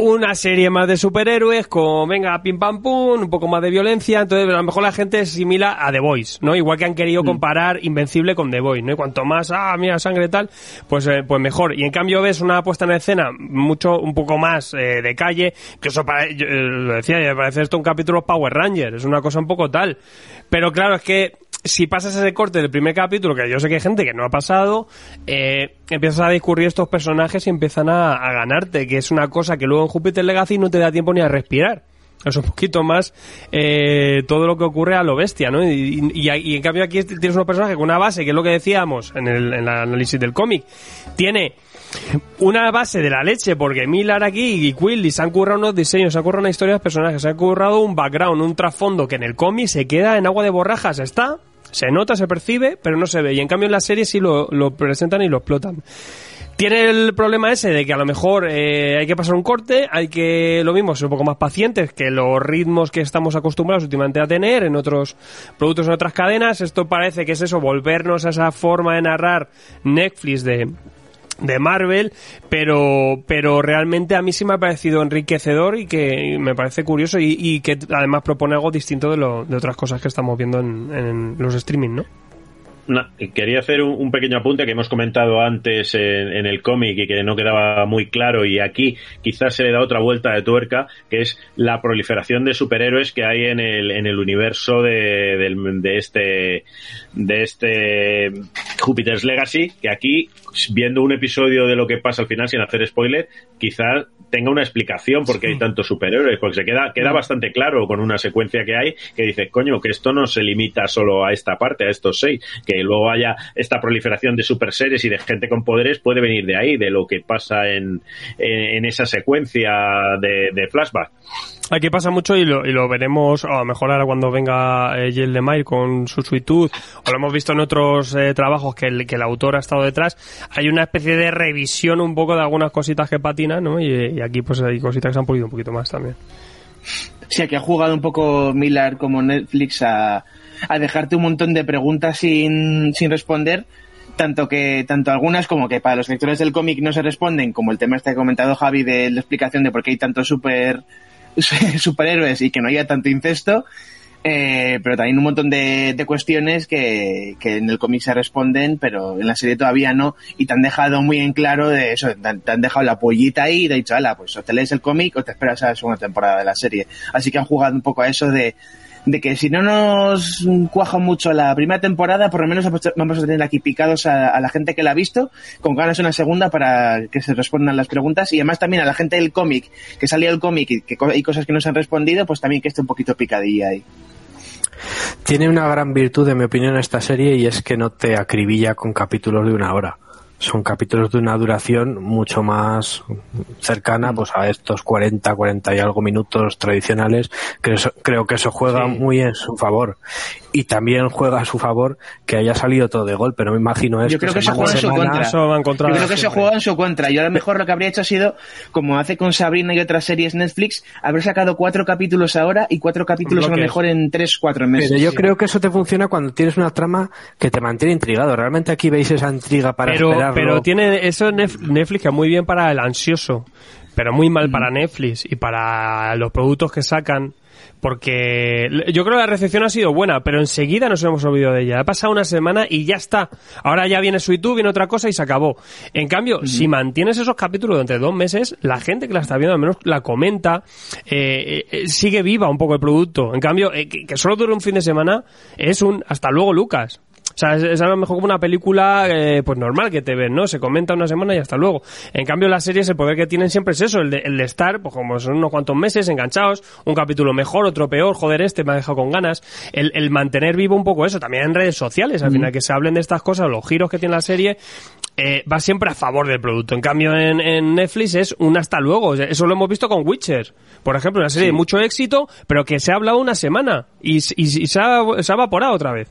Speaker 1: una serie más de superhéroes con, venga, pim pam pum, un poco más de violencia, entonces a lo mejor la gente se asimila a The Voice, ¿no? Igual que han querido comparar Invencible con The Voice, ¿no? Y cuanto más, ah, mira, sangre tal, pues, eh, pues mejor. Y en cambio ves una puesta en escena mucho, un poco más eh, de calle, que eso para, yo, eh, lo decía, me parece esto un capítulo Power Rangers, es una cosa un poco tal. Pero claro, es que si pasas ese corte del primer capítulo, que yo sé que hay gente que no ha pasado, eh, empiezas a discurrir estos personajes y empiezan a, ganarte, que es una cosa que luego en Júpiter Legacy no te da tiempo ni a respirar. es un poquito más eh, todo lo que ocurre a lo bestia, ¿no? Y, en cambio aquí tienes unos personajes con una base, que es lo que decíamos en el, análisis del cómic, tiene una base de la leche, porque Miller aquí y Quilly se han currado unos diseños, se han currado una historia de personajes, se han currado un background, un trasfondo que en el cómic se queda en agua de borrajas, está, se nota, se percibe, pero no se ve. Y en cambio en la serie sí lo, presentan y lo explotan. Tiene el problema ese de que a lo mejor eh, hay que pasar un corte, hay que, lo mismo, ser un poco más pacientes que los ritmos que estamos acostumbrados últimamente a tener en otros productos, en otras cadenas. Esto parece que es eso, volvernos a esa forma de narrar Netflix de, de Marvel, pero, pero realmente a mí sí me ha parecido enriquecedor y que me parece curioso y, que además propone algo distinto de, lo, de otras cosas que estamos viendo en, los streaming, ¿no?
Speaker 2: No, quería hacer un, pequeño apunte que hemos comentado antes en, en el cómic y que no quedaba muy claro y aquí quizás se le da otra vuelta de tuerca, que es la proliferación de superhéroes que hay en el, en el universo de, del- de este de este Jupiter's Legacy, que aquí, viendo un episodio de lo que pasa al final sin hacer spoiler, quizás tenga una explicación porque hay tantos superhéroes, porque se queda, queda bastante claro con una secuencia que hay que dice, coño, que esto no se limita solo a esta parte, a estos seis, que luego haya esta proliferación de super seres y de gente con poderes puede venir de ahí, de lo que pasa en, en, en esa secuencia de, de flashback.
Speaker 1: Aquí pasa mucho y lo, y lo veremos, a lo mejor ahora cuando venga eh, Jill Lemire con su suitud, o lo hemos visto en otros eh, trabajos que el, que el autor ha estado detrás, hay una especie de revisión un poco de algunas cositas que patinan, ¿no? Y, y aquí pues hay cositas que se han pulido un poquito más también.
Speaker 6: Sí, aquí ha jugado un poco Miller como Netflix a, dejarte un montón de preguntas sin, sin responder, tanto que tanto algunas como que para los lectores del cómic no se responden, como el tema este que ha comentado Javi de la explicación de por qué hay tantos super superhéroes y que no haya tanto incesto, eh, pero también un montón de, de cuestiones que, que en el cómic se responden, pero en la serie todavía no, y te han dejado muy en claro de eso, te han, te han dejado la pollita ahí y te han dicho, ala, pues o te lees el cómic o te esperas a la segunda temporada de la serie. Así que han jugado un poco a eso de, de que si no nos cuaja mucho la primera temporada, por lo menos vamos a tener aquí picados a, a la gente que la ha visto, con ganas una segunda para que se respondan las preguntas, y además también a la gente del cómic, que salía el cómic y que hay cosas que no se han respondido, pues también que esté un poquito picadilla ahí.
Speaker 3: Tiene una gran virtud, en mi opinión, esta serie y es que no te acribilla con capítulos de una hora. Son capítulos de una duración mucho más cercana pues a estos 40, 40 y algo minutos tradicionales. que eso- creo que eso juega
Speaker 1: Sí.
Speaker 3: muy en su favor. Y también juega a su favor que haya salido todo de golpe. No me imagino esto.
Speaker 6: Yo creo que eso
Speaker 3: semana
Speaker 6: juega en su contra.
Speaker 1: Eso va en contra
Speaker 6: Yo creo que eso
Speaker 1: siempre.
Speaker 6: juega en su contra. Yo a lo mejor lo que habría hecho ha sido, como hace con Sabrina y otras series Netflix, haber sacado cuatro capítulos ahora y cuatro capítulos a lo mejor en tres, cuatro meses.
Speaker 3: Pero yo creo que eso te funciona cuando tienes una trama que te mantiene intrigado. Realmente aquí veis esa intriga para
Speaker 1: pero,
Speaker 3: esperarlo.
Speaker 1: pero tiene eso Netflix que es muy bien para el ansioso, pero muy mal
Speaker 6: Mm.
Speaker 1: para Netflix y para los productos que sacan. Porque yo creo que la recepción ha sido buena, pero enseguida nos hemos olvidado de ella. Ha pasado una semana y ya está. Ahora ya viene su YouTube, viene otra cosa y se acabó. En cambio, si mantienes esos capítulos durante dos meses, la gente que la está viendo al menos la comenta, eh, eh, sigue viva un poco el producto. En cambio, eh, que, que solo dure un fin de semana es un hasta luego, Lucas. O sea, es, es a lo mejor como una película eh, pues normal que te ven, ¿no? Se comenta una semana y hasta luego. En cambio, las series, el poder que tienen siempre es eso, el de, el de estar, pues como son unos cuantos meses enganchados, un capítulo mejor, otro peor, joder, este me ha dejado con ganas. El, el mantener vivo un poco eso, también en redes sociales, al final que se hablen de estas cosas, los giros que tiene la serie, eh, va siempre a favor del producto. En cambio, en, en Netflix es un hasta luego. Eso lo hemos visto con Witcher. Por ejemplo, una serie de mucho éxito, pero que se ha hablado una semana y, y- y se, ha, se ha evaporado otra vez.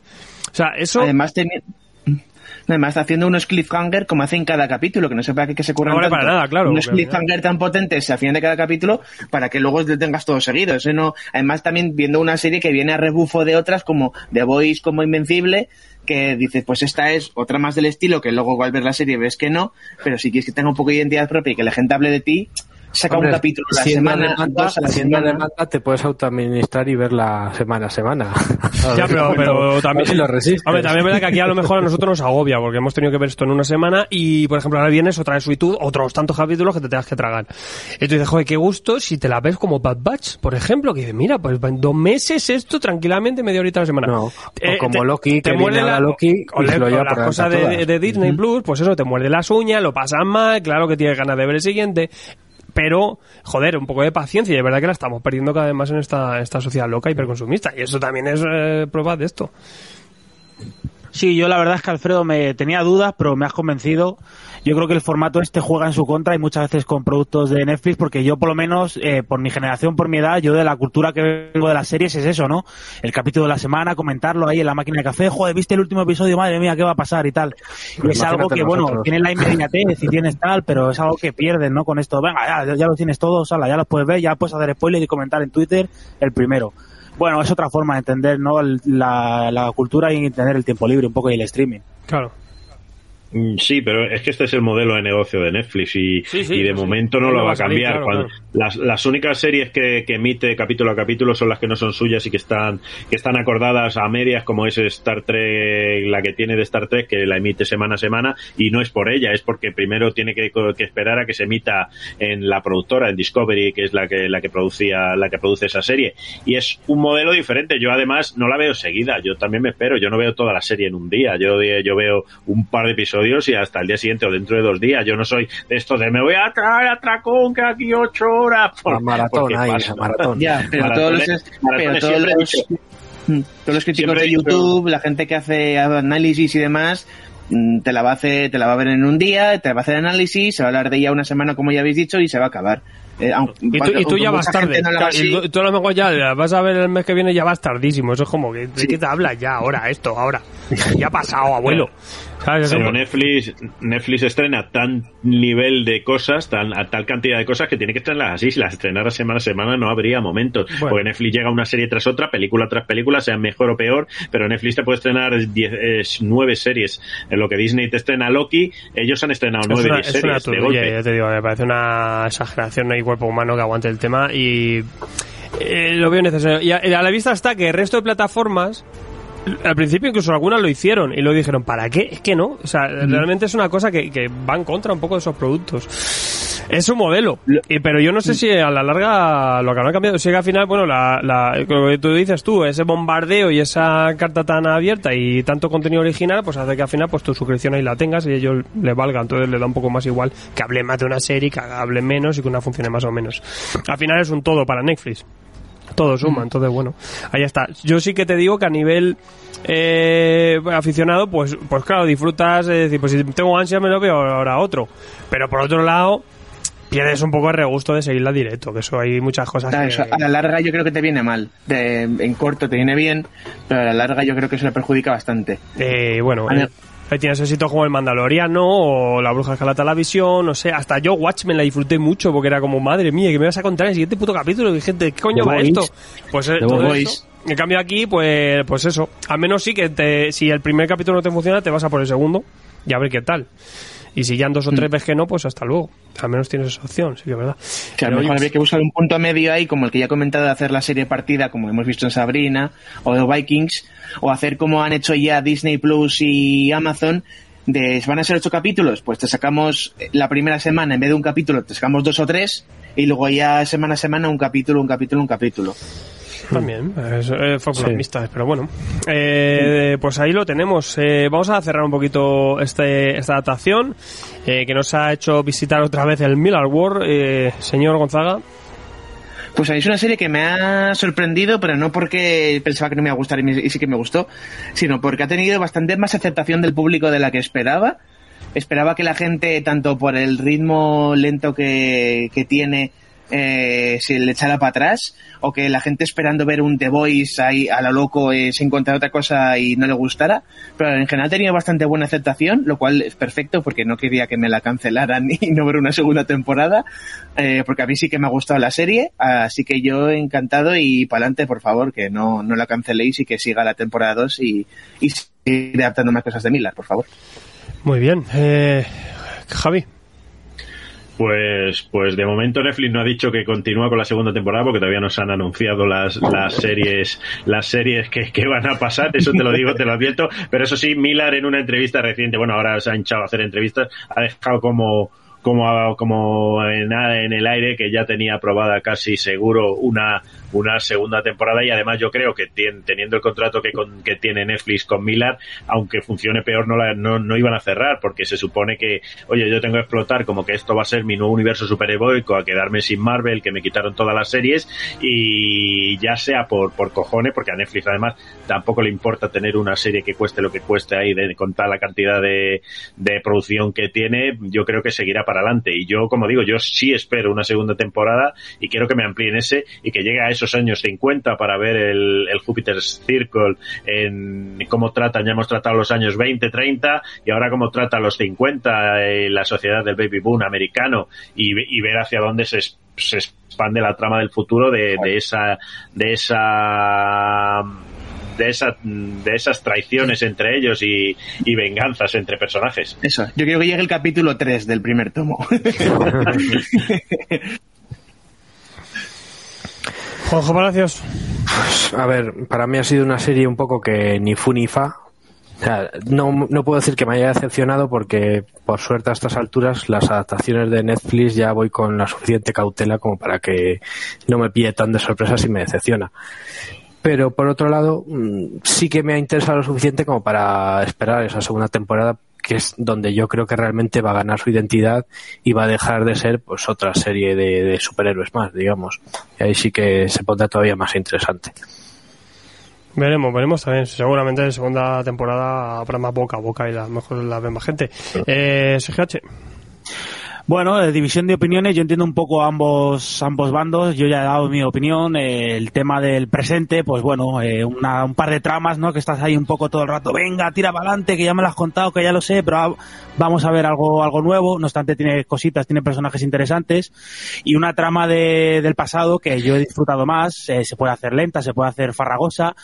Speaker 1: O sea, eso...
Speaker 6: Además, teni- Además, está haciendo unos cliffhanger como hace en cada capítulo, que no sé para qué que se curran
Speaker 1: No para nada, claro,
Speaker 6: Unos cliffhanger tan potentes al final de cada capítulo para que luego te tengas todo seguido. Eso no, además, también viendo una serie que viene a rebufo de otras como The Voice, como Invencible, que dices, pues esta es otra más del estilo, que luego al ver la serie ves que no, pero si quieres que tenga un poco de identidad propia y que la gente hable de ti, saca
Speaker 3: Hombre,
Speaker 6: un capítulo a la semana,
Speaker 3: demanda,
Speaker 6: la
Speaker 3: siendo
Speaker 6: semana.
Speaker 3: demanda, te puedes autoadministrar y verla semana a semana.
Speaker 1: Ya, pero, pero también.
Speaker 3: si lo resistes.
Speaker 1: Hombre, también es verdad que aquí a lo mejor a nosotros nos agobia, porque hemos tenido que ver esto en una semana y, por ejemplo, ahora vienes otra vez suitud, otros tantos capítulos que te tengas que tragar. Y tú dices, joder, qué gusto si te la ves como Bad Batch, por ejemplo, que dices, mira, pues en dos meses esto tranquilamente media horita a la semana.
Speaker 3: No, o como Loki, que viene ahora Loki
Speaker 1: o le-
Speaker 3: lo
Speaker 1: de,
Speaker 3: todas.
Speaker 1: de Disney Plus, pues eso, te muerde las uñas, lo pasas mal, claro que tienes ganas de ver el siguiente. Pero, joder, un poco de paciencia y de verdad que la estamos perdiendo cada vez más en esta, esta sociedad loca hiperconsumista y eso también es eh, prueba de esto.
Speaker 4: Sí, yo la verdad es que Alfredo me tenía dudas, pero me has convencido. Yo creo que el formato este juega en su contra y muchas veces con productos de Netflix, porque yo por lo menos, eh, por mi generación, por mi edad, yo de la cultura que vengo de las series es eso, ¿no? El capítulo de la semana, comentarlo ahí en la máquina de café, joder, ¿viste el último episodio? Madre mía, ¿qué va a pasar? Y tal. Y es algo que, bueno, tiene la inmediatez y tienes tal, pero es algo que pierdes, ¿no? Con esto, venga, ya, ya lo tienes todo, sala, ya lo puedes ver, ya puedes hacer spoiler y comentar en Twitter el primero bueno, es otra forma de entender ¿no? la, la cultura y entender el tiempo libre un poco y el streaming.
Speaker 1: Claro.
Speaker 2: Mm, Sí, pero es que este es el modelo de negocio de Netflix y,
Speaker 1: Sí, sí,
Speaker 2: y de
Speaker 1: sí.
Speaker 2: momento no lo va a
Speaker 1: salir,
Speaker 2: cambiar.
Speaker 1: claro,
Speaker 2: Cuando-
Speaker 1: claro.
Speaker 2: Las, las únicas series que, que emite capítulo a capítulo son las que no son suyas y que están que están acordadas a medias, como es Star Trek, la que tiene de Star Trek, que la emite semana a semana y no es por ella, es porque primero tiene que, que esperar a que se emita en la productora, en Discovery, que es la que la que producía la que produce esa serie y es un modelo diferente. Yo además no la veo seguida, yo también me espero, yo no veo toda la serie en un día, yo yo veo un par de episodios y hasta el día siguiente o dentro de dos días. Yo no soy de esto de me voy a traer a Tracón que aquí ocho horas. Por-
Speaker 3: La maratón ahí, esa maratón.
Speaker 6: Ya, pero
Speaker 2: Maratones-
Speaker 6: todos los,
Speaker 2: maratones
Speaker 6: pero todos
Speaker 2: siempre he
Speaker 6: los,
Speaker 2: dicho-
Speaker 6: Mm, todos los críticos de
Speaker 2: dicho-
Speaker 6: YouTube, la gente que hace análisis y demás, mm, te la va a hacer, te la va a ver en un día, te va a hacer análisis, se va a hablar de ella una semana como ya habéis dicho y se va a acabar. Eh,
Speaker 1: Y tú, y tú
Speaker 6: aunque
Speaker 1: ya vas tarde.
Speaker 6: no
Speaker 1: y tú- tú a lo mejor ya la vas a ver el mes que viene ya vas tardísimo. Eso es como que, ¿de qué te hablas ya ahora esto, ahora? Ya ha pasado, abuelo. ¿Sabes?
Speaker 2: Pero Netflix, Netflix estrena tan nivel de cosas, tan, a tal cantidad de cosas que tiene que estrenarlas así. Si las estrenara semana a semana no habría momentos.
Speaker 1: Bueno.
Speaker 2: Porque Netflix llega una serie tras otra, película tras película, sea mejor o peor, pero Netflix te puede estrenar diez, eh, nueve series. En lo que Disney te estrena Loki, ellos han estrenado
Speaker 1: Es
Speaker 2: nueve,
Speaker 1: una,
Speaker 2: diez
Speaker 1: es una
Speaker 2: series de
Speaker 1: turbulla,
Speaker 2: golpe.
Speaker 1: ya te digo, me parece una exageración, no hay cuerpo humano que aguante el tema y eh, lo veo necesario. Y a, y a la vista está que el resto de plataformas, al principio incluso algunas lo hicieron y lo dijeron, ¿para qué? Es que no, o sea, realmente es una cosa que, que va en contra un poco de esos productos. Es un modelo, y, pero yo no sé si a la larga lo que habrán cambiado, si que al final, bueno, la, la- lo que tú dices tú, ese bombardeo y esa carta tan abierta y tanto contenido original, pues hace que al final pues tu suscripción ahí la tengas y ellos le valga, entonces le da un poco más igual que hable más de una serie, que hable menos y que una funcione más o menos. Al final es un todo para Netflix todo suma, entonces bueno, ahí está. Yo sí que te digo que a nivel eh, aficionado, pues, pues claro, disfrutas, es decir, pues si tengo ansia me lo veo ahora otro, pero por otro lado pierdes un poco el regusto de seguirla directo, que eso hay muchas cosas
Speaker 6: Claro,
Speaker 1: que...
Speaker 6: eso a la larga yo creo que te viene mal. De- en corto te viene bien, pero a la larga yo creo que eso le perjudica bastante.
Speaker 1: Eh, bueno,
Speaker 6: A
Speaker 1: eh, ahí tienes éxitos como El Mandaloriano o La Bruja Escarlata la Visión, no sé, hasta yo Watchmen la disfruté mucho porque era como, madre mía, que me vas a contar en el siguiente puto capítulo, y gente, ¿qué coño
Speaker 6: The
Speaker 1: va esto? Pues eh, todo. En cambio aquí, pues, pues eso, al menos sí que te, si el primer capítulo no te funciona, te vas a por el segundo y a ver qué tal. Y si ya dos o
Speaker 6: Mm.
Speaker 1: tres ves que no, pues hasta luego. Al menos tienes esa opción, sí que es verdad.
Speaker 6: Que a lo mejor habría que buscar un punto medio ahí, como el que ya he comentado de hacer la serie partida, como hemos visto en Sabrina, o de Vikings, o hacer como han hecho ya Disney Plus y Amazon, de van a ser ocho capítulos, pues te sacamos la primera semana, en vez de un capítulo, te sacamos dos o tres, y luego ya semana a semana un capítulo, un capítulo, un capítulo.
Speaker 1: También, es, eh, fue amistades, pero bueno. Eh, pues ahí lo tenemos. Eh, vamos a cerrar un poquito este, esta adaptación eh, que nos ha hecho visitar otra vez el Miller War. Eh, señor Gonzaga,
Speaker 6: Pues es una serie que me ha sorprendido, pero no porque pensaba que no me iba a gustar y, me- y sí que me gustó, sino porque ha tenido bastante más aceptación del público de la que esperaba. Esperaba que la gente, tanto por el ritmo lento que, que tiene, eh, se le echara para atrás, o que la gente esperando ver un The Voice ahí a lo loco eh, se encontrara otra cosa y no le gustara. Pero en general tenido bastante buena aceptación, lo cual es perfecto porque no quería que me la cancelaran y no ver una segunda temporada, eh, porque a mí sí que me ha gustado la serie, así que yo encantado y para adelante, por favor, que no, no la canceléis y que siga la temporada 2 y, y siga adaptando más cosas de Miller, por favor.
Speaker 1: muy bien. Eh, Javi,
Speaker 2: Pues, pues de momento Netflix no ha dicho que continúa con la segunda temporada porque todavía no se han anunciado las, las series, las series que, que van a pasar, eso te lo digo, te lo advierto, pero eso sí, Miller en una entrevista reciente, bueno, ahora se ha hinchado a hacer entrevistas, ha dejado como, como, como en, en el aire que ya tenía aprobada casi seguro una, una segunda temporada y además yo creo que teniendo el contrato que, con, que tiene Netflix con Miller, aunque funcione peor no, la, no, no, iban a cerrar porque se supone que, oye, yo tengo que explotar como que esto va a ser mi nuevo universo superheroico, a quedarme sin Marvel, que me quitaron todas las series y ya sea por, por cojones, porque a Netflix además tampoco le importa tener una serie que cueste lo que cueste ahí de contar la cantidad de, de producción que tiene, yo creo que seguirá para adelante. Y yo, como digo, yo sí espero una segunda temporada y quiero que me amplíen ese y que llegue a esos años 50 para ver el, el Jupiter's Circle en cómo tratan, ya hemos tratado los años 20, 30 y ahora cómo trata los 50 eh, la sociedad del baby boom americano y, y ver hacia dónde se, se, expande la trama del futuro de, de esa de esa de, esa, de esas traiciones entre ellos y, y, venganzas entre personajes.
Speaker 6: Eso, yo quiero que llegue el capítulo 3 del primer tomo.
Speaker 1: Juanjo Palacios.
Speaker 3: Pues, a ver, para mí ha sido una serie un poco que ni fu ni fa. O sea, no, no puedo decir que me haya decepcionado porque, por suerte, a estas alturas, las adaptaciones de Netflix ya voy con la suficiente cautela como para que no me pille tan de sorpresa si me decepciona. Pero, por otro lado, sí que me ha interesado lo suficiente como para esperar esa segunda temporada que es donde yo creo que realmente va a ganar su identidad y va a dejar de ser pues otra serie de, de superhéroes más, digamos. Y ahí sí que se pondrá todavía más interesante.
Speaker 1: Veremos, veremos también. Seguramente en segunda temporada habrá más boca a boca y la mejor la ve más gente. Eh, SGH.
Speaker 4: Bueno, división de opiniones, yo entiendo un poco ambos ambos bandos, yo ya he dado mi opinión, el tema del presente, pues bueno, eh, una, un par de tramas, ¿no? Que estás ahí un poco todo el rato, venga, tira para adelante, que ya me lo has contado, que ya lo sé, pero vamos a ver algo algo nuevo, no obstante tiene cositas, tiene personajes interesantes. Y una trama de, del pasado que yo he disfrutado más, eh, se puede hacer lenta, se puede hacer farragosa,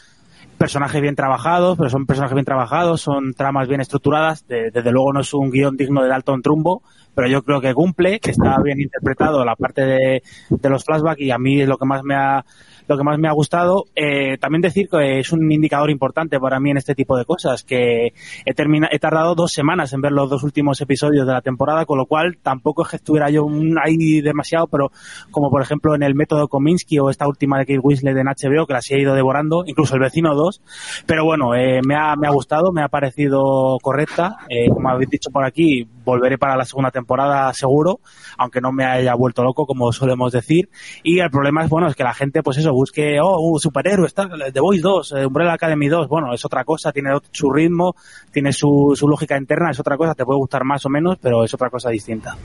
Speaker 4: personajes bien trabajados, pero son personajes bien trabajados, son tramas bien estructuradas, de, desde luego no es un guion digno de Dalton Trumbo, pero yo creo que cumple, que está bien interpretado la parte de, de los flashbacks y a mí es lo que más me ha lo que más me ha gustado. Eh, también decir que es un indicador importante para mí en este tipo de cosas, que he, termina, he tardado dos semanas en ver los dos últimos episodios de la temporada, con lo cual tampoco es que estuviera yo ahí demasiado, pero como por ejemplo en el método Kominsky o esta última de Kate Winslet en HBO, que las he ido devorando, incluso el vecino 2. Pero bueno, eh, me, ha, me ha gustado, me ha parecido correcta. Eh, como habéis dicho por aquí, volveré para la segunda temporada seguro, aunque no me haya vuelto loco, como solemos decir. Y el problema es, bueno, es que la gente, pues eso, busque, oh, uh, superhéroe, está The Voice 2, eh, Umbrella Academy 2, bueno, es otra cosa, tiene su ritmo, tiene su, su lógica interna, es otra cosa, te puede gustar más o menos, pero es otra cosa distinta.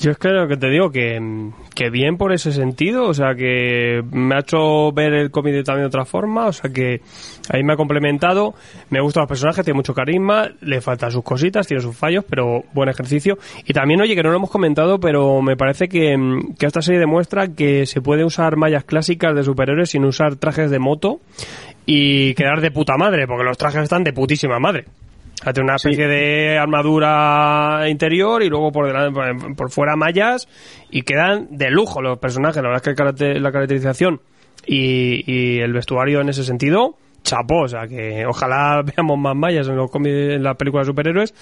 Speaker 1: Yo es que lo que te digo, que, que bien por ese sentido, o sea, que me ha hecho ver el cómic también de otra forma, o sea, que ahí me ha complementado, me gustan los personajes, tiene mucho carisma, le faltan sus cositas, tiene sus fallos, pero buen ejercicio. Y también, oye, que no lo hemos comentado, pero me parece que, que esta serie demuestra que se puede usar mallas clásicas de superhéroes sin usar trajes de moto y quedar de puta madre, porque los trajes están de putísima madre. Hace una especie sí. de armadura interior y luego por delante, por fuera mallas y quedan de lujo los personajes. La verdad es que la caracterización y, y el vestuario en ese sentido chapó, o sea que ojalá veamos más mallas en los en las películas de superhéroes,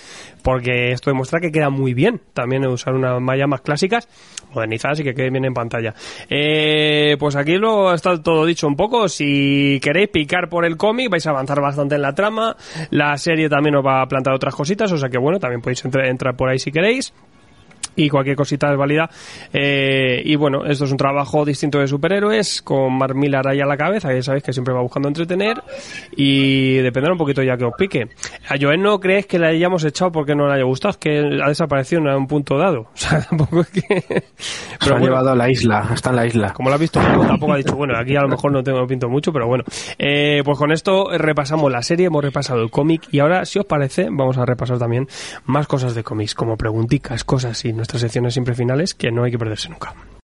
Speaker 1: porque esto demuestra que queda muy bien también usar unas mallas más clásicas, modernizadas y que queden bien en pantalla. Eh, pues aquí lo está todo dicho un poco, si queréis picar por el cómic vais a avanzar bastante en la trama, la serie también os va a plantar otras cositas, o sea que bueno, también podéis entrar, entrar por ahí si queréis y cualquier cosita es válida. Eh, y bueno, esto es un trabajo distinto de superhéroes, con Mark Millar ahí a la cabeza, ya sabéis que siempre va buscando entretener, y dependerá un poquito ya que os pique. A Joel no crees que le hayamos echado porque no le haya gustado, es que ha desaparecido en un punto dado. O sea, tampoco es que...
Speaker 3: Pero Se ha bueno, llevado a la isla, está en la isla.
Speaker 1: Como lo ha visto, tampoco ha dicho, bueno, aquí a lo mejor no tengo no pinto mucho, pero bueno. Eh, pues con esto repasamos la serie, hemos repasado el cómic, y ahora, si os parece, vamos a repasar también más cosas de cómics, como pregunticas, cosas y nuestras secciones siempre finales que no hay que perderse nunca.